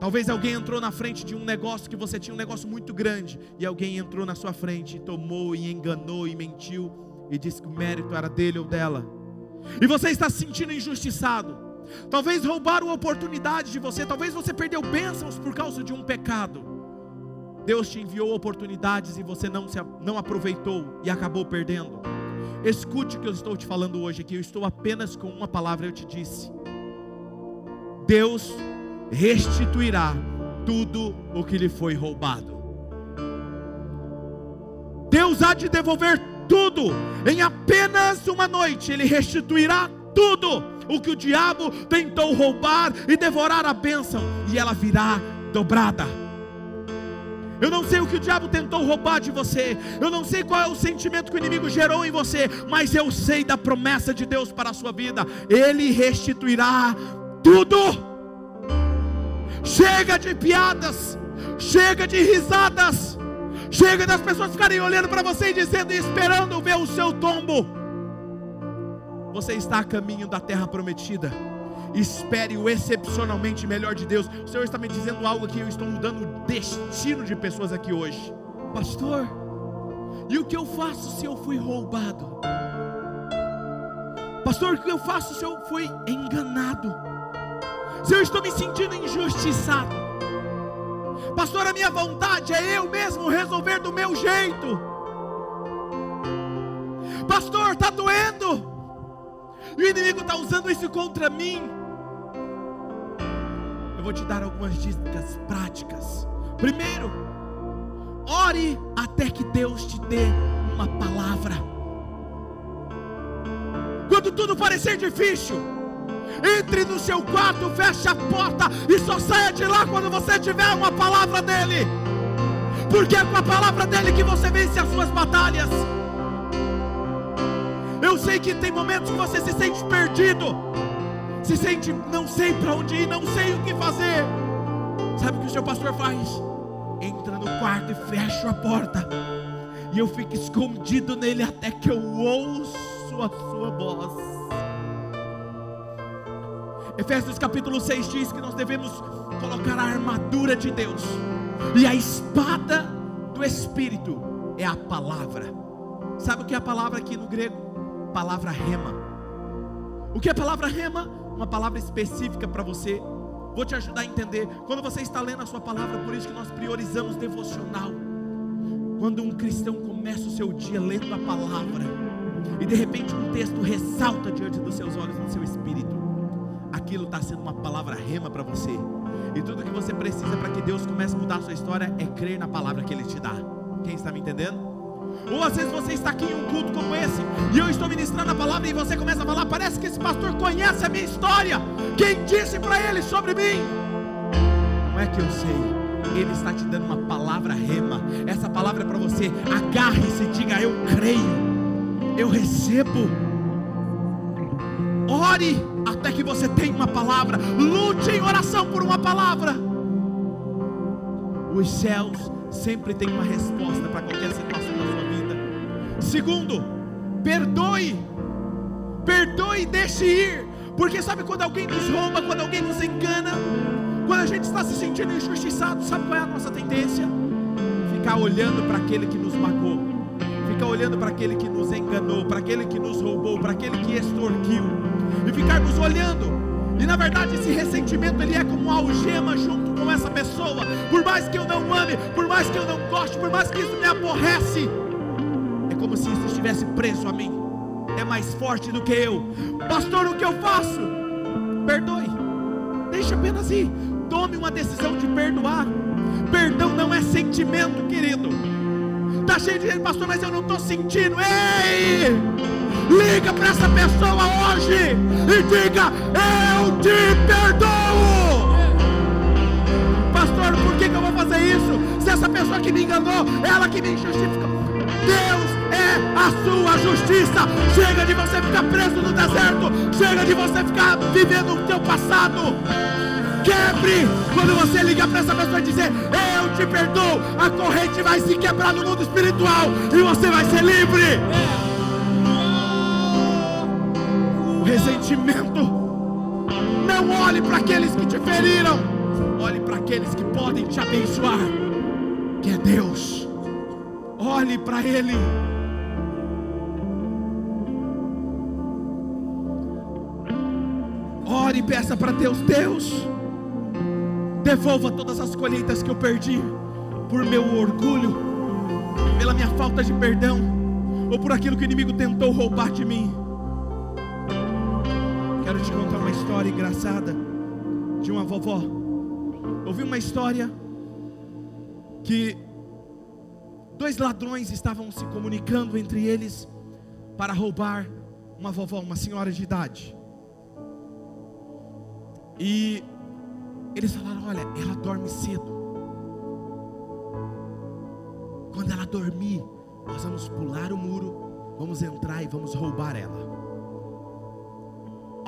Talvez alguém entrou na frente de um negócio que você tinha um negócio muito grande e alguém entrou na sua frente e tomou e enganou e mentiu e disse que o mérito era dele ou dela. E você está se sentindo injustiçado. Talvez roubaram a oportunidade de você, talvez você perdeu bênçãos por causa de um pecado. Deus te enviou oportunidades e você não, se, não aproveitou e acabou perdendo. Escute o que eu estou te falando hoje aqui. Eu estou apenas com uma palavra, eu te disse. Deus restituirá tudo o que lhe foi roubado. Deus há de devolver tudo em apenas uma noite. Ele restituirá tudo o que o diabo tentou roubar e devorar a bênção, e ela virá dobrada. Eu não sei o que o diabo tentou roubar de você. Eu não sei qual é o sentimento que o inimigo gerou em você. Mas eu sei da promessa de Deus para a sua vida. Ele restituirá tudo. Chega de piadas. Chega de risadas. Chega das pessoas ficarem olhando para você e dizendo e esperando ver o seu tombo. Você está a caminho da terra prometida. Espere o excepcionalmente melhor de Deus. O Senhor está me dizendo algo aqui. Eu estou mudando o destino de pessoas aqui hoje, pastor. E o que eu faço se eu fui roubado? Pastor, o que eu faço se eu fui enganado? Se eu estou me sentindo injustiçado? Pastor, a minha vontade é eu mesmo resolver do meu jeito. Pastor, está doendo. E o inimigo está usando isso contra mim vou te dar algumas dicas práticas. Primeiro, ore até que Deus te dê uma palavra. Quando tudo parecer difícil, entre no seu quarto, feche a porta e só saia de lá quando você tiver uma palavra dele. Porque é com a palavra dele que você vence as suas batalhas. Eu sei que tem momentos que você se sente perdido se sente, não sei para onde ir, não sei o que fazer. Sabe o que o seu pastor faz? Entra no quarto e fecha a porta. E eu fico escondido nele até que eu ouço a sua voz. Efésios capítulo 6 diz que nós devemos colocar a armadura de Deus. E a espada do Espírito é a palavra. Sabe o que é a palavra aqui no grego? Palavra rema. O que é a palavra rema? Uma palavra específica para você. Vou te ajudar a entender. Quando você está lendo a sua palavra, por isso que nós priorizamos devocional. Quando um cristão começa o seu dia lendo a palavra, e de repente um texto ressalta diante dos seus olhos, no seu espírito, aquilo está sendo uma palavra rema para você. E tudo que você precisa para que Deus comece a mudar a sua história é crer na palavra que Ele te dá. Quem está me entendendo? Ou às vezes você está aqui em um culto como esse, e eu estou ministrando a palavra, e você começa a falar: parece pastor conhece a minha história. Quem disse para ele sobre mim? Não é que eu sei, ele está te dando uma palavra rema. Essa palavra é para você. Agarre-se e diga: Eu creio, eu recebo. Ore até que você tenha uma palavra. Lute em oração por uma palavra. Os céus sempre têm uma resposta para qualquer situação da sua vida. Segundo, perdoe. Perdoe e deixe ir. Porque sabe quando alguém nos rouba, quando alguém nos engana, quando a gente está se sentindo injustiçado, sabe qual é a nossa tendência? Ficar olhando para aquele que nos magoou, ficar olhando para aquele que nos enganou, para aquele que nos roubou, para aquele que extorquiu, e ficarmos olhando e na verdade esse ressentimento ele é como uma algema junto com essa pessoa. Por mais que eu não ame, por mais que eu não goste, por mais que isso me aborrece, é como se isso estivesse preso a mim. É mais forte do que eu. Pastor, o que eu faço? Perdoe. Deixa apenas ir. Tome uma decisão de perdoar. Perdão não é sentimento, querido. Está cheio de gente, pastor, mas eu não estou sentindo. Ei! Liga para essa pessoa hoje e diga: Eu te perdoo. Pastor, por que, que eu vou fazer isso? Se essa pessoa que me enganou, ela que me justifica. Deus é a sua justiça. Chega de você ficar preso no deserto. Chega de você ficar vivendo o teu passado. Quebre quando você liga para essa pessoa e dizer: Eu te perdoo. A corrente vai se quebrar no mundo espiritual e você vai ser livre. ressentimento. Não olhe para aqueles que te feriram, olhe para aqueles que podem te abençoar, que é Deus. Olhe para Ele. Ore e peça para Deus, Deus, devolva todas as colheitas que eu perdi por meu orgulho, pela minha falta de perdão, ou por aquilo que o inimigo tentou roubar de mim. Quero te contar uma história engraçada de uma vovó. Ouvi uma história que dois ladrões estavam se comunicando entre eles para roubar uma vovó, uma senhora de idade. E eles falaram: Olha, ela dorme cedo. Quando ela dormir, nós vamos pular o muro, vamos entrar e vamos roubar ela.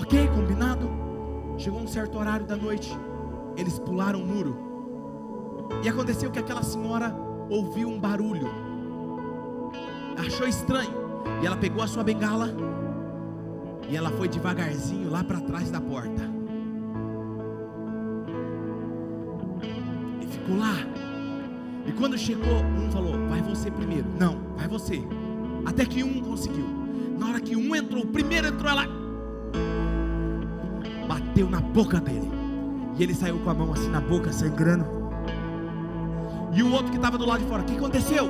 Ok, combinado? Chegou um certo horário da noite, eles pularam o muro. E aconteceu que aquela senhora ouviu um barulho, achou estranho, e ela pegou a sua bengala e ela foi devagarzinho lá para trás da porta. E lá. E quando chegou, um falou: Vai você primeiro. Não, vai você. Até que um conseguiu. Na hora que um entrou, o primeiro entrou, ela bateu na boca dele. E ele saiu com a mão assim na boca, sangrando. E o outro que estava do lado de fora: O que aconteceu?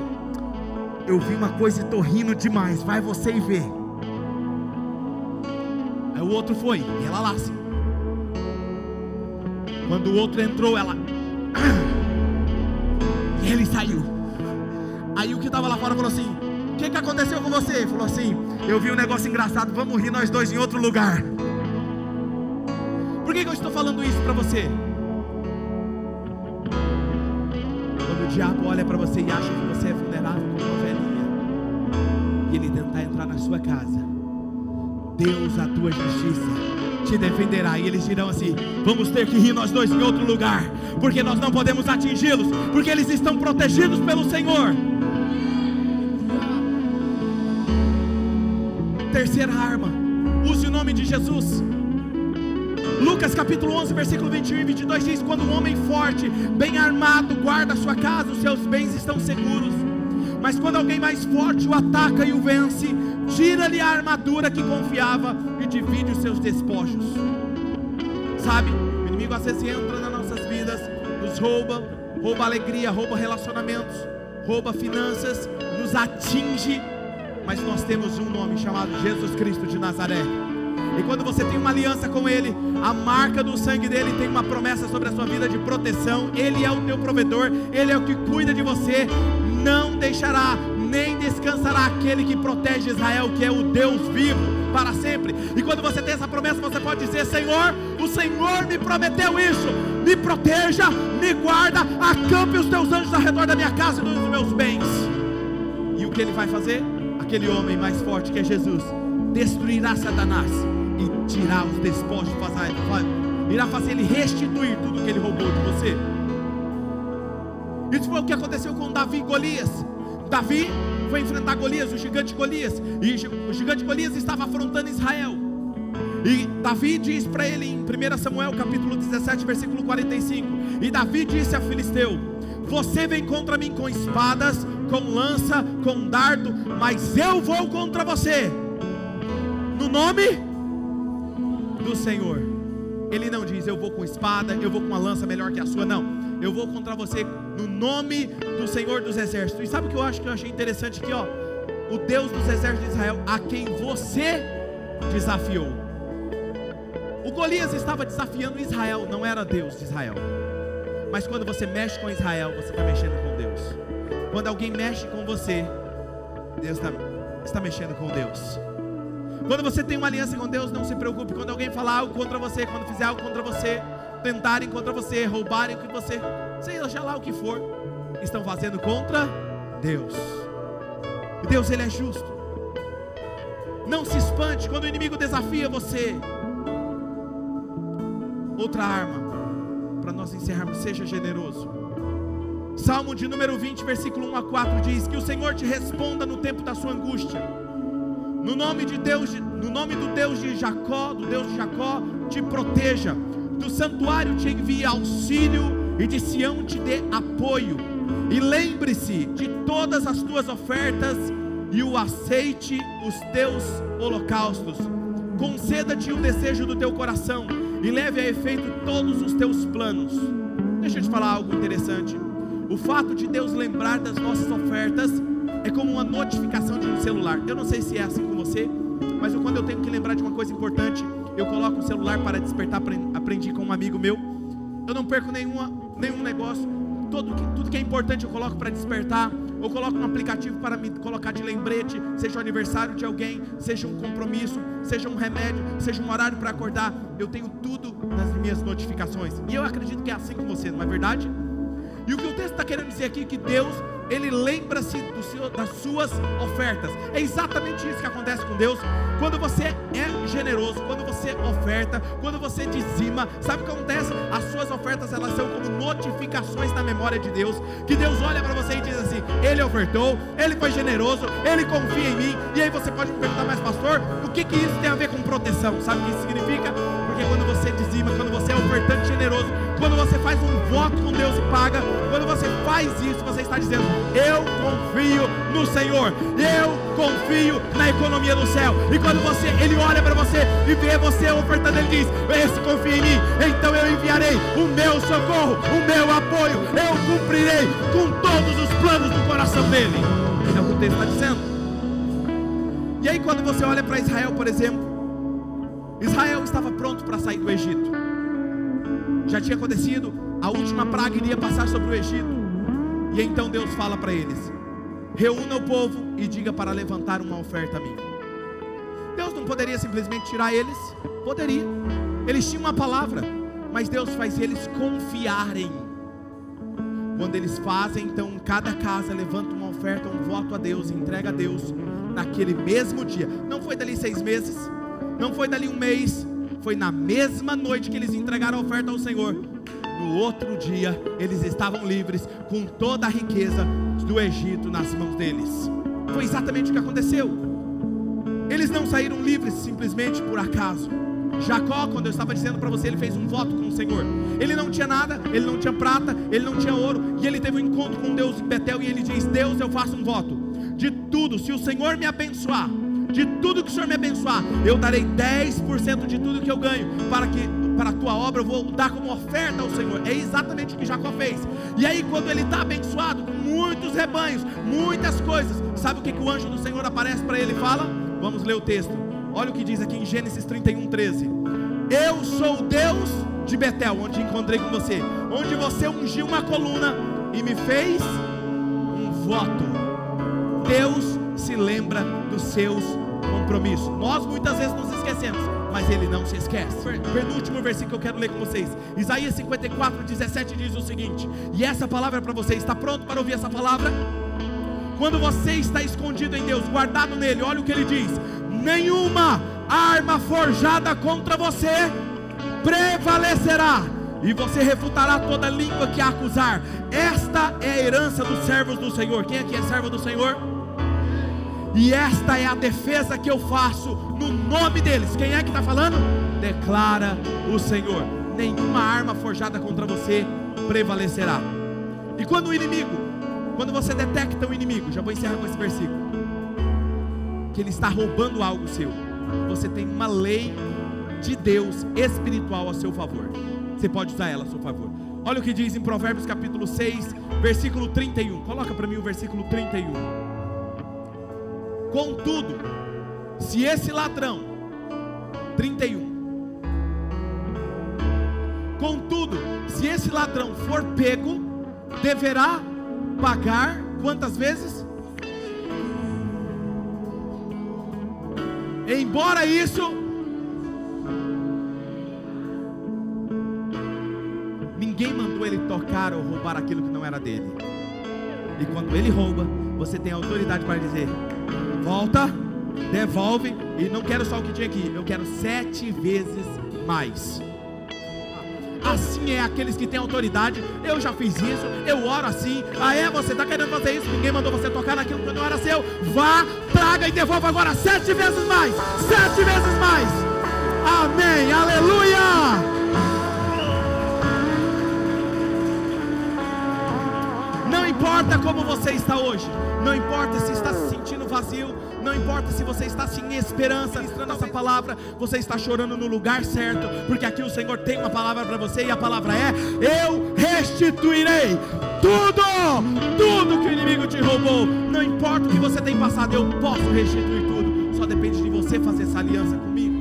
Eu vi uma coisa e estou rindo demais. Vai você e vê. Aí o outro foi, e ela lá assim. Quando o outro entrou, ela. Ele saiu. Aí o que estava lá fora falou assim: O que, que aconteceu com você? Ele falou assim: Eu vi um negócio engraçado, vamos rir nós dois em outro lugar. Por que, que eu estou falando isso para você? Quando o diabo olha para você e acha que você é vulnerável como uma velhinha, e ele tentar entrar na sua casa, Deus, a tua justiça, te defenderá. E eles dirão assim: Vamos ter que rir nós dois em outro lugar, porque nós não podemos atingi-los, porque eles estão protegidos pelo Senhor. Terceira arma, use o nome de Jesus. Lucas capítulo 11, versículo 21 e 22 diz: Quando um homem forte, bem armado, guarda sua casa, os seus bens estão seguros. Mas quando alguém mais forte o ataca e o vence, tira-lhe a armadura que confiava divide os seus despojos. Sabe, o inimigo às vezes entra nas nossas vidas, nos rouba, rouba alegria, rouba relacionamentos, rouba finanças, nos atinge, mas nós temos um nome chamado Jesus Cristo de Nazaré. E quando você tem uma aliança com Ele, a marca do sangue dele tem uma promessa sobre a sua vida de proteção. Ele é o teu provedor, Ele é o que cuida de você. Não deixará, nem descansará aquele que protege Israel, que é o Deus vivo para sempre. E quando você tem essa promessa, você pode dizer: Senhor, o Senhor me prometeu isso. Me proteja, me guarda, acampe os teus anjos ao redor da minha casa e dos meus bens. E o que ele vai fazer? Aquele homem mais forte que é Jesus destruirá Satanás e tirar os despojos, irá fazer ele restituir tudo que ele roubou de você. Isso foi o que aconteceu com Davi e Golias. Davi foi enfrentar Golias, o gigante Golias, e o gigante Golias estava afrontando Israel. E Davi diz para ele em 1 Samuel capítulo 17, versículo 45: E Davi disse a Filisteu: Você vem contra mim com espadas, com lança, com dardo, mas eu vou contra você no nome do Senhor. Ele não diz, eu vou com espada, eu vou com uma lança melhor que a sua, não. Eu vou contra você no nome do Senhor dos Exércitos. E sabe o que eu acho que eu achei interessante aqui, ó? O Deus dos Exércitos de Israel, a quem você desafiou. O Golias estava desafiando Israel, não era Deus de Israel. Mas quando você mexe com Israel, você está mexendo com Deus. Quando alguém mexe com você, Deus está, está mexendo com Deus. Quando você tem uma aliança com Deus, não se preocupe. Quando alguém falar algo contra você, quando fizer algo contra você, tentarem contra você, roubarem o que você, seja lá o que for, estão fazendo contra Deus. E Deus, Ele é justo. Não se espante quando o inimigo desafia você. Outra arma, para nós encerrarmos, seja generoso. Salmo de número 20, versículo 1 a 4 diz: Que o Senhor te responda no tempo da sua angústia no nome de Deus, no nome do Deus de Jacó, do Deus de Jacó, te proteja. Do santuário te envie auxílio e de Sião te dê apoio. E lembre-se de todas as tuas ofertas e o aceite os teus holocaustos. Conceda-te o desejo do teu coração e leve a efeito todos os teus planos. Deixa eu te falar algo interessante. O fato de Deus lembrar das nossas ofertas é como uma notificação de um celular. Eu não sei se é assim com você, mas quando eu tenho que lembrar de uma coisa importante, eu coloco o celular para despertar. Aprendi com um amigo meu. Eu não perco nenhuma, nenhum negócio. Tudo que é importante eu coloco para despertar. Eu coloco um aplicativo para me colocar de lembrete, seja o aniversário de alguém, seja um compromisso, seja um remédio, seja um horário para acordar. Eu tenho tudo nas minhas notificações. E eu acredito que é assim com você, não é verdade? E o que o texto está querendo dizer aqui é que Deus ele lembra-se das suas ofertas. É exatamente isso que acontece com Deus. Quando você é generoso, quando você oferta, quando você dizima, sabe o que acontece? As suas ofertas elas são como notificações na memória de Deus. Que Deus olha para você e diz assim: Ele ofertou, Ele foi generoso, Ele confia em mim. E aí você pode me perguntar, mas pastor, o que, que isso tem a ver com proteção? Sabe o que isso significa? Porque quando você dizima, quando você é ofertante generoso, quando você faz um voto com Deus e paga, quando você faz isso, você está dizendo: Eu confio no Senhor, eu confio na economia do céu. E quando você, Ele olha para você e vê você ofertando, Ele diz: Esse confia em mim, então eu enviarei o meu socorro, o meu apoio, eu cumprirei com todos os planos do coração dele. É o que o texto está dizendo. E aí, quando você olha para Israel, por exemplo, Israel estava pronto para sair do Egito. Já tinha acontecido, a última praga iria passar sobre o Egito. E então Deus fala para eles: reúna o povo e diga para levantar uma oferta a mim. Deus não poderia simplesmente tirar eles? Poderia. Eles tinham uma palavra, mas Deus faz eles confiarem. Quando eles fazem, então cada casa levanta uma oferta, um voto a Deus, entrega a Deus naquele mesmo dia. Não foi dali seis meses, não foi dali um mês, foi na mesma noite que eles entregaram a oferta ao Senhor. No outro dia, eles estavam livres com toda a riqueza do Egito nas mãos deles. Foi exatamente o que aconteceu. Eles não saíram livres simplesmente por acaso. Jacó, quando eu estava dizendo para você, ele fez um voto com o Senhor. Ele não tinha nada, ele não tinha prata, ele não tinha ouro, e ele teve um encontro com Deus em Betel e ele diz: Deus, eu faço um voto de tudo, se o Senhor me abençoar, de tudo que o Senhor me abençoar, eu darei 10% de tudo que eu ganho, para que para a tua obra eu vou dar como oferta ao Senhor. É exatamente o que Jacó fez. E aí, quando ele está abençoado com muitos rebanhos, muitas coisas, sabe o que, que o anjo do Senhor aparece para ele e fala? Vamos ler o texto. Olha o que diz aqui em Gênesis 31, 13. Eu sou o Deus de Betel, onde encontrei com você, onde você ungiu uma coluna e me fez um voto. Deus se lembra dos seus compromissos. Nós muitas vezes nos esquecemos, mas ele não se esquece. Penúltimo versículo que eu quero ler com vocês. Isaías 54, 17 diz o seguinte: E essa palavra é para você. Está pronto para ouvir essa palavra? Quando você está escondido em Deus, guardado nele, olha o que ele diz: Nenhuma arma forjada contra você prevalecerá e você refutará toda língua que a acusar. Esta é a herança dos servos do Senhor. Quem aqui é servo do Senhor? E esta é a defesa que eu faço no nome deles. Quem é que está falando? Declara o Senhor: nenhuma arma forjada contra você prevalecerá. E quando o inimigo, quando você detecta o inimigo, já vou encerrar com esse versículo, que ele está roubando algo seu, você tem uma lei de Deus espiritual a seu favor. Você pode usar ela a seu favor. Olha o que diz em Provérbios capítulo 6, versículo 31. Coloca para mim o versículo 31. Contudo, se esse ladrão, 31, contudo, se esse ladrão for pego, deverá pagar quantas vezes? Embora isso, ninguém mandou ele tocar ou roubar aquilo que não era dele. E quando ele rouba, você tem autoridade para dizer: volta, devolve, e não quero só o que tinha aqui, eu quero sete vezes mais. Assim é aqueles que têm autoridade. Eu já fiz isso, eu oro assim. Ah, é? Você está querendo fazer isso? Ninguém mandou você tocar naquilo que não era seu. Vá, traga e devolva agora sete vezes mais. Sete vezes mais. Amém. Aleluia. Importa como você está hoje, não importa se está se sentindo vazio, não importa se você está sem esperança, ministrando essa palavra, você está chorando no lugar certo, porque aqui o Senhor tem uma palavra para você e a palavra é: Eu restituirei tudo, tudo que o inimigo te roubou. Não importa o que você tem passado, eu posso restituir tudo. Só depende de você fazer essa aliança comigo.